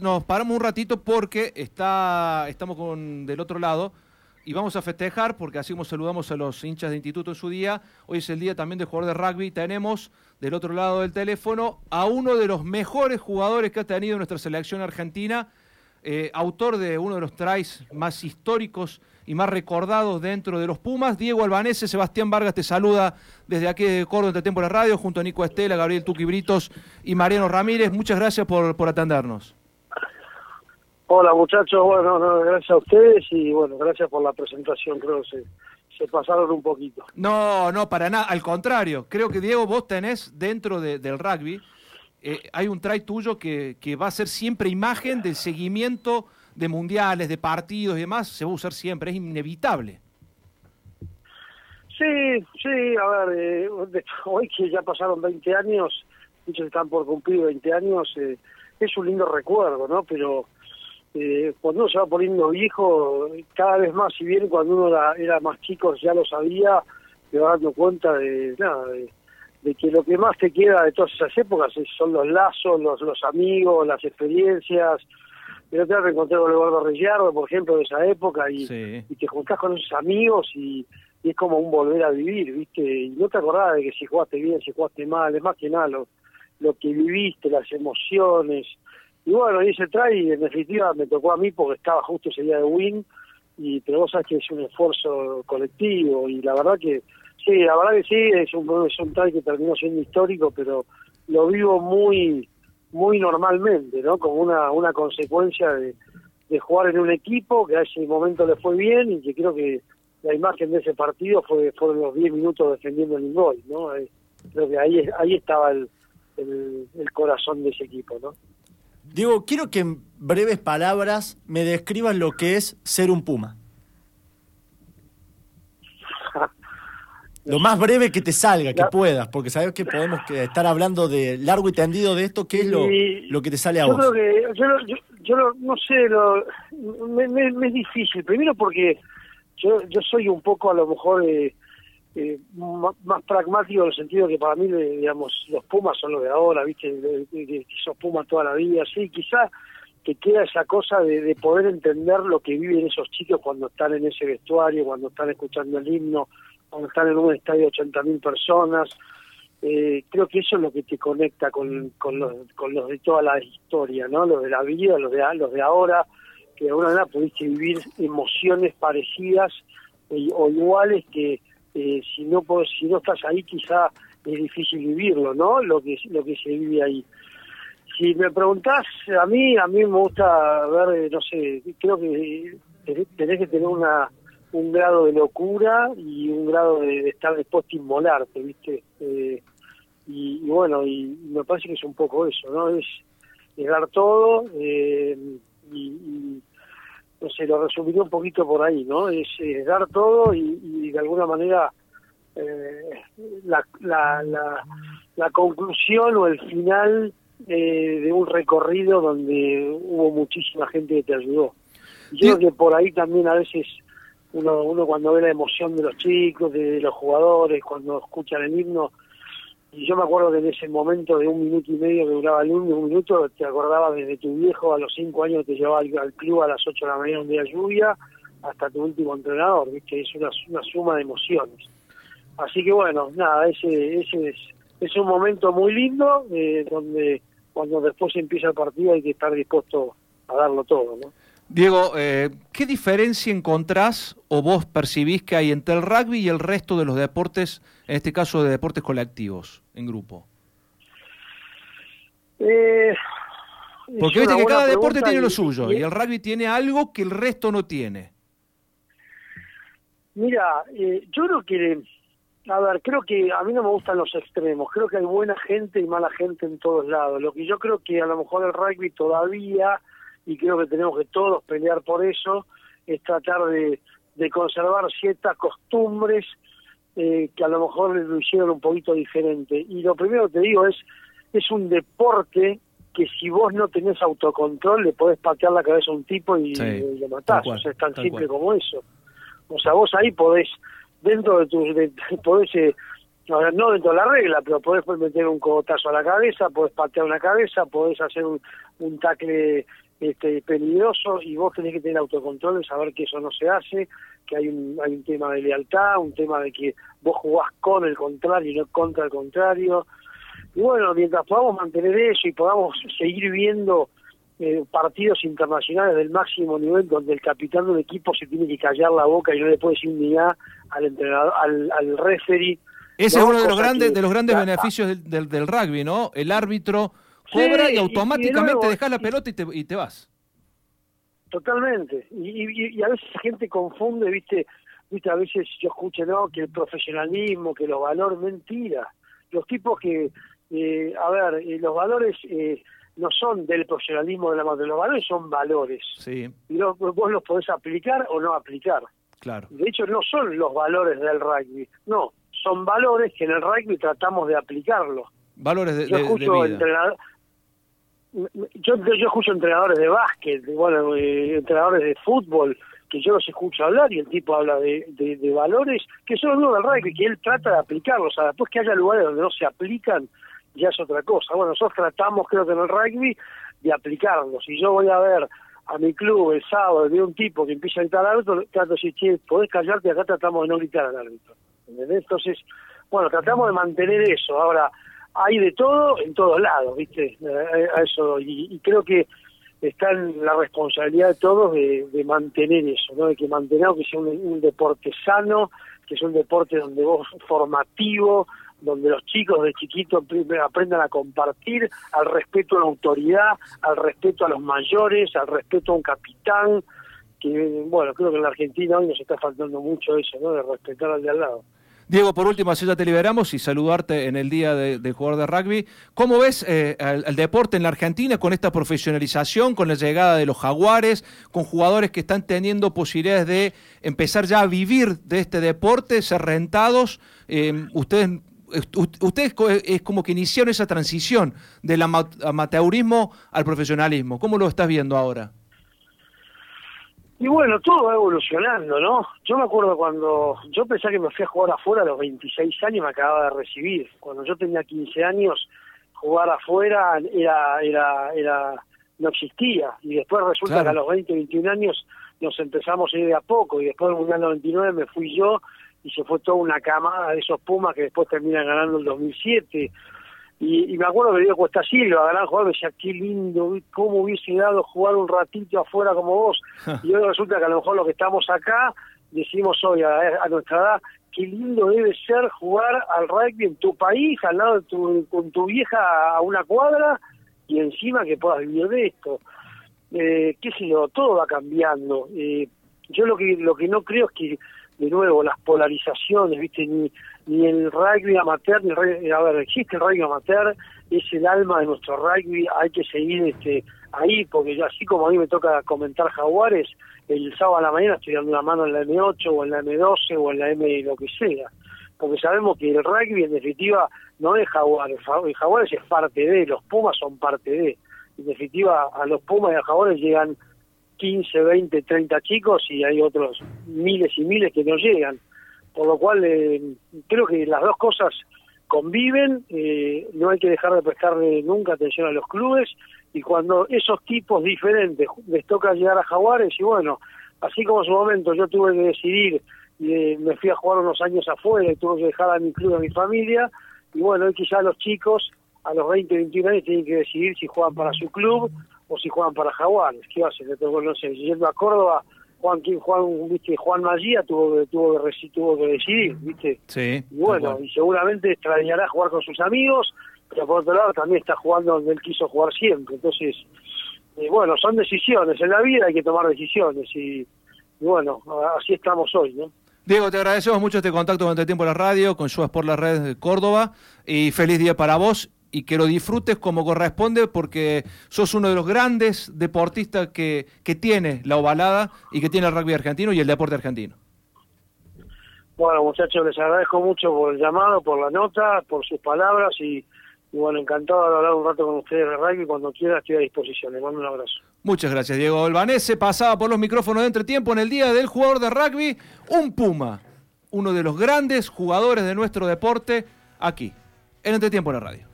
Nos paramos un ratito porque está, estamos con del otro lado y vamos a festejar porque así saludamos a los hinchas de instituto en su día. Hoy es el día también de jugador de rugby. Tenemos del otro lado del teléfono a uno de los mejores jugadores que ha tenido nuestra selección argentina, eh, autor de uno de los tries más históricos y más recordados dentro de los Pumas, Diego Albanese. Sebastián Vargas te saluda desde aquí de Córdoba, de Tempo de Radio, junto a Nico Estela, Gabriel Tuqui Britos y Mariano Ramírez. Muchas gracias por atendernos. Hola muchachos, bueno, gracias a ustedes y bueno, gracias por la presentación, creo que se, se pasaron un poquito. No, no, para nada, al contrario, creo que Diego, vos tenés dentro del rugby, eh, hay un try tuyo que, que va a ser siempre imagen del seguimiento de mundiales, de partidos y demás, se va a usar siempre, es inevitable. Sí, sí, a ver, eh, hoy que ya pasaron 20 años, muchos están por cumplir 20 años, eh, es un lindo recuerdo, ¿no? Pero eh, cuando uno se va poniendo viejo, cada vez más, si bien cuando uno era, más chico ya lo sabía, te va dando cuenta de, nada, de, que lo que más te queda de todas esas épocas son los lazos, los, los amigos, las experiencias. Pero te reencontré con Eduardo Reyardo, por ejemplo, de esa época, y, y te juntás con esos amigos y, es como un volver a vivir, ¿viste? Y no te acordás de que si jugaste bien, si jugaste mal, es más que nada lo, lo que viviste, las emociones, y bueno, y ese try en definitiva me tocó a mí porque estaba justo ese día de win, y, pero vos sabés que es un esfuerzo colectivo y la verdad que sí, la verdad que sí, es un, es un que terminó siendo histórico, pero lo vivo muy muy normalmente, ¿no? Como una, una consecuencia de, jugar en un equipo que a ese momento le fue bien y que creo que la imagen de ese partido fue fueron los 10 minutos defendiendo el gol, ¿no? Creo que ahí ahí estaba el, el, el corazón de ese equipo, ¿no? Diego, quiero que en breves palabras me describas lo que es ser un puma. Lo más breve que te salga, que puedas, porque sabes que podemos estar hablando de largo y tendido de esto. ¿Qué es lo, lo que te sale a yo vos? Creo que, yo, yo, no sé, lo, me, es difícil. Primero porque yo, yo soy un poco a lo mejor eh, eh, más, pragmático en el sentido que para mí, digamos, los Pumas son los de ahora, ¿viste? Que esos Pumas toda la vida, sí, quizás que queda esa cosa de, poder entender lo que viven esos chicos cuando están en ese vestuario, cuando están escuchando el himno, cuando están en un estadio de 80.000 personas. Eh, creo que eso es lo que te conecta con, con, los, con los de toda la historia, ¿no? Los de la vida, los de, los de ahora, que de alguna manera pudiste vivir emociones parecidas o iguales que eh, si no si no estás ahí quizá es difícil vivirlo no lo que lo que se vive ahí. Si me preguntás a mí a mí me gusta ver eh, no sé creo que tenés que tener una un grado de locura y un grado de, estar dispuesto a inmolarte viste eh, y, bueno y me parece que es un poco eso no es, dar todo y, y no sé, lo resumiría un poquito por ahí, ¿no? Es, dar todo y, de alguna manera eh, la, la, la, conclusión o el final eh, de un recorrido donde hubo muchísima gente que te ayudó. Yo creo que por ahí también a veces uno, uno cuando ve la emoción de los chicos, de los jugadores, cuando escuchan el himno, y yo me acuerdo que en ese momento de un minuto y medio que duraba el himno, un minuto, te acordabas desde tu viejo a los cinco años te llevaba al, club a las ocho de la mañana un día lluvia, hasta tu último entrenador, ¿viste? Es una, una suma de emociones. Así que bueno, nada, ese, ese es, es un momento muy lindo, eh, donde cuando después empieza el partido hay que estar dispuesto a darlo todo, ¿no? Diego, eh, ¿qué diferencia encontrás o vos percibís que hay entre el rugby y el resto de los deportes, en este caso de deportes colectivos, en grupo? Eh, Porque viste que cada deporte tiene lo suyo y, el rugby tiene algo que el resto no tiene. Mira, eh, yo creo que, a ver, creo que a mí no me gustan los extremos, creo que hay buena gente y mala gente en todos lados. Lo que yo creo que a lo mejor el rugby todavía y creo que tenemos que todos pelear por eso, es tratar de, conservar ciertas costumbres eh, que a lo mejor lo hicieron un poquito diferente. Y lo primero que te digo es, es un deporte que si vos no tenés autocontrol le podés patear la cabeza a un tipo y, lo matás. o sea, es tan simple como eso. O sea, vos ahí podés, dentro de tus, de, podés, eh, no dentro de la regla, pero podés meter un cogotazo a la cabeza, podés patear una cabeza, podés hacer un, un tacle este, peligroso y vos tenés que tener autocontrol de saber que eso no se hace, que hay un, hay un tema de lealtad, un tema de que vos jugás con el contrario y no contra el contrario. Y bueno, mientras podamos mantener eso y podamos seguir viendo eh, partidos internacionales del máximo nivel donde el capitán de un equipo se tiene que callar la boca y no le puede decir ni nada al entrenador, al, al referee. Ese es uno de los grandes, de los grandes beneficios del, del, rugby, ¿no? El árbitro cobra y automáticamente dejas la pelota y te, y te vas. Totalmente. Y, y, a veces la gente confunde, viste, viste, a veces yo escucho, ¿no? Que el profesionalismo, que los valores, mentira. Los tipos que, eh, a ver, eh, los valores eh, no son del profesionalismo de la madre, los valores son valores. Sí. Y vos los podés aplicar o no aplicar. Claro. De hecho, no son los valores del rugby, no, son valores que en el rugby tratamos de aplicarlos. Valores de, yo escucho Entrenador, yo, yo escucho entrenadores de básquet, bueno, eh, entrenadores de fútbol, que yo los escucho hablar y el tipo habla de, de, valores que son los del rugby, que él trata de aplicarlos. O sea, después que haya lugares donde no se aplican, ya es otra cosa. Bueno, nosotros tratamos, creo que en el rugby, de aplicarlos. Si yo voy a ver a mi club el sábado, veo un tipo que empieza a gritar al árbitro, trato de decir, podés callarte, acá tratamos de no gritar al árbitro. Entonces, bueno, tratamos de mantener eso. Ahora, hay de todo en todos lados, ¿viste? A eso, y, creo que está en la responsabilidad de todos de, mantener eso, ¿no? De que mantener que sea un, deporte sano, que sea un deporte donde vos formativo, donde los chicos de chiquitos aprendan a compartir, al respeto a la autoridad, al respeto a los mayores, al respeto a un capitán, que bueno, creo que en la Argentina hoy nos está faltando mucho eso, ¿no? De respetar al de al lado. Diego, por último, así ya te liberamos y saludarte en el día de, jugador de rugby. ¿Cómo ves eh, el, deporte en la Argentina con esta profesionalización, con la llegada de los jaguares, con jugadores que están teniendo posibilidades de empezar ya a vivir de este deporte, ser rentados? Eh, ustedes ustedes es como que iniciaron esa transición del amateurismo al profesionalismo. ¿Cómo lo estás viendo ahora? Y bueno, todo va evolucionando, ¿no? Yo me acuerdo cuando yo pensé que me fui a jugar afuera a los 26 años, me acababa de recibir. Cuando yo tenía 15 años, jugar afuera era, era, era, no existía. Y después resulta que a los 20, 21 años nos empezamos a ir de a poco. Y después del Mundial 99 me fui yo y se fue toda una camada de esos Pumas que después terminan ganando el 2007. Y, me acuerdo que Diego Cuesta Silva, gran jugador, me decía, qué lindo, cómo hubiese dado jugar un ratito afuera como vos. y hoy resulta que a lo mejor los que estamos acá, decimos hoy a, nuestra edad, qué lindo debe ser jugar al rugby en tu país, al lado de tu, con tu vieja a una cuadra, y encima que puedas vivir de esto. Eh, qué sé yo, todo va cambiando. Eh, yo lo que lo que no creo es que de nuevo las polarizaciones, viste, ni, ni el rugby amateur, ni el rugby, a ver, existe el rugby amateur, es el alma de nuestro rugby, hay que seguir este ahí, porque así como a mí me toca comentar jaguares, el sábado a la mañana estoy dando una mano en la M8 o en la M12 o en la M lo que sea, porque sabemos que el rugby en definitiva no es jaguares, el jaguares es parte de, los pumas son parte de, en definitiva a los pumas y a jaguares llegan 15, 20, 30 chicos y hay otros miles y miles que no llegan. Por lo cual eh, creo que las dos cosas conviven, eh, no hay que dejar de prestarle nunca atención a los clubes y cuando esos tipos diferentes les toca llegar a Jaguares y bueno, así como en su momento yo tuve que decidir y eh, me fui a jugar unos años afuera y tuve que dejar a mi club, a mi familia y bueno, hoy quizás los chicos a los 20, 21 años tienen que decidir si juegan para su club o si juegan para Jaguares. ¿Qué va a hacer? No sé, yendo a Córdoba, Juan, Juan, ¿viste? Juan Magía tuvo que, tuvo que, tuvo que decidir, ¿viste? Sí. Y bueno, y seguramente extrañará jugar con sus amigos, pero por otro lado también está jugando donde él quiso jugar siempre. Entonces, eh, bueno, son decisiones. En la vida hay que tomar decisiones y, y bueno, así estamos hoy, ¿no? Diego, te agradecemos mucho este contacto durante el tiempo en la radio con Subas por la red de Córdoba y feliz día para vos y que lo disfrutes como corresponde porque sos uno de los grandes deportistas que, que tiene la ovalada y que tiene el rugby argentino y el deporte argentino. Bueno, muchachos, les agradezco mucho por el llamado, por la nota, por sus palabras y, bueno, encantado de hablar un rato con ustedes de rugby. Cuando quiera estoy a disposición. Les mando un abrazo. Muchas gracias, Diego Albanese. Pasaba por los micrófonos de entretiempo en el día del jugador de rugby, un Puma, uno de los grandes jugadores de nuestro deporte, aquí, en Entretiempo en la radio.